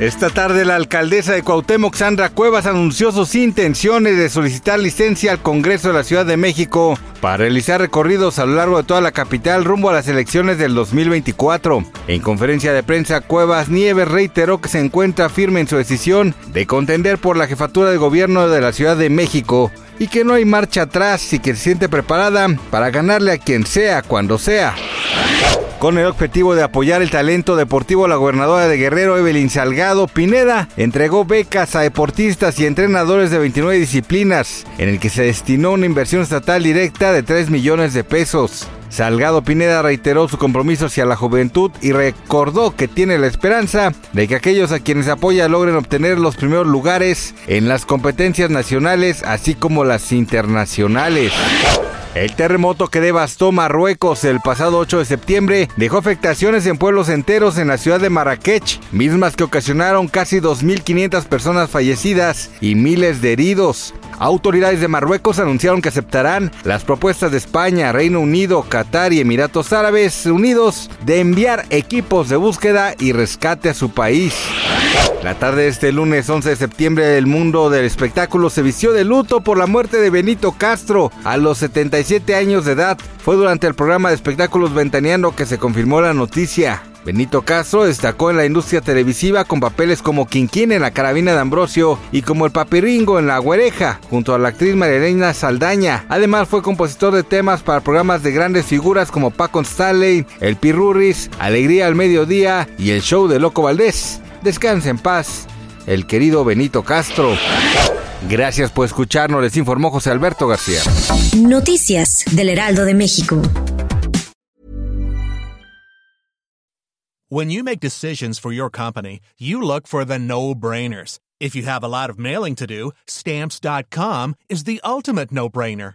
Esta tarde la alcaldesa de Cuauhtémoc, Sandra Cuevas, anunció sus intenciones de solicitar licencia al Congreso de la Ciudad de México para realizar recorridos a lo largo de toda la capital rumbo a las elecciones del 2024. En conferencia de prensa, Cuevas Nieves reiteró que se encuentra firme en su decisión de contender por la jefatura de gobierno de la Ciudad de México y que no hay marcha atrás y que se siente preparada para ganarle a quien sea, cuando sea. Con el objetivo de apoyar el talento deportivo, la gobernadora de Guerrero, Evelyn Salgado Pineda, entregó becas a deportistas y entrenadores de 29 disciplinas, en el que se destinó una inversión estatal directa de 3 millones de pesos. Salgado Pineda reiteró su compromiso hacia la juventud y recordó que tiene la esperanza de que aquellos a quienes apoya logren obtener los primeros lugares en las competencias nacionales así como las internacionales. El terremoto que devastó Marruecos el pasado 8 de septiembre dejó afectaciones en pueblos enteros en la ciudad de Marrakech, mismas que ocasionaron casi 2.500 personas fallecidas y miles de heridos. Autoridades de Marruecos anunciaron que aceptarán las propuestas de España, Reino Unido, Qatar y Emiratos Árabes Unidos de enviar equipos de búsqueda y rescate a su país. La tarde de este lunes 11 de septiembre el mundo del espectáculo se vistió de luto por la muerte de Benito Castro a los 77 años de edad. Fue durante el programa de espectáculos Ventaneando que se confirmó la noticia. Benito Castro destacó en la industria televisiva con papeles como Quinquín en La Carabina de Ambrosio y como el Papiringo en La Güereja, junto a la actriz Marilena Saldaña. Además fue compositor de temas para programas de grandes figuras como Paco Stanley, El Pirurris, Alegría al Mediodía y el show de Loco Valdés. Descanse en paz, el querido Benito Castro. Gracias por escucharnos, les informó José Alberto García. Noticias del Heraldo de México. When you make decisions for your company, you look for the no-brainers. If you have a lot of mailing to do, stamps.com is the ultimate no-brainer.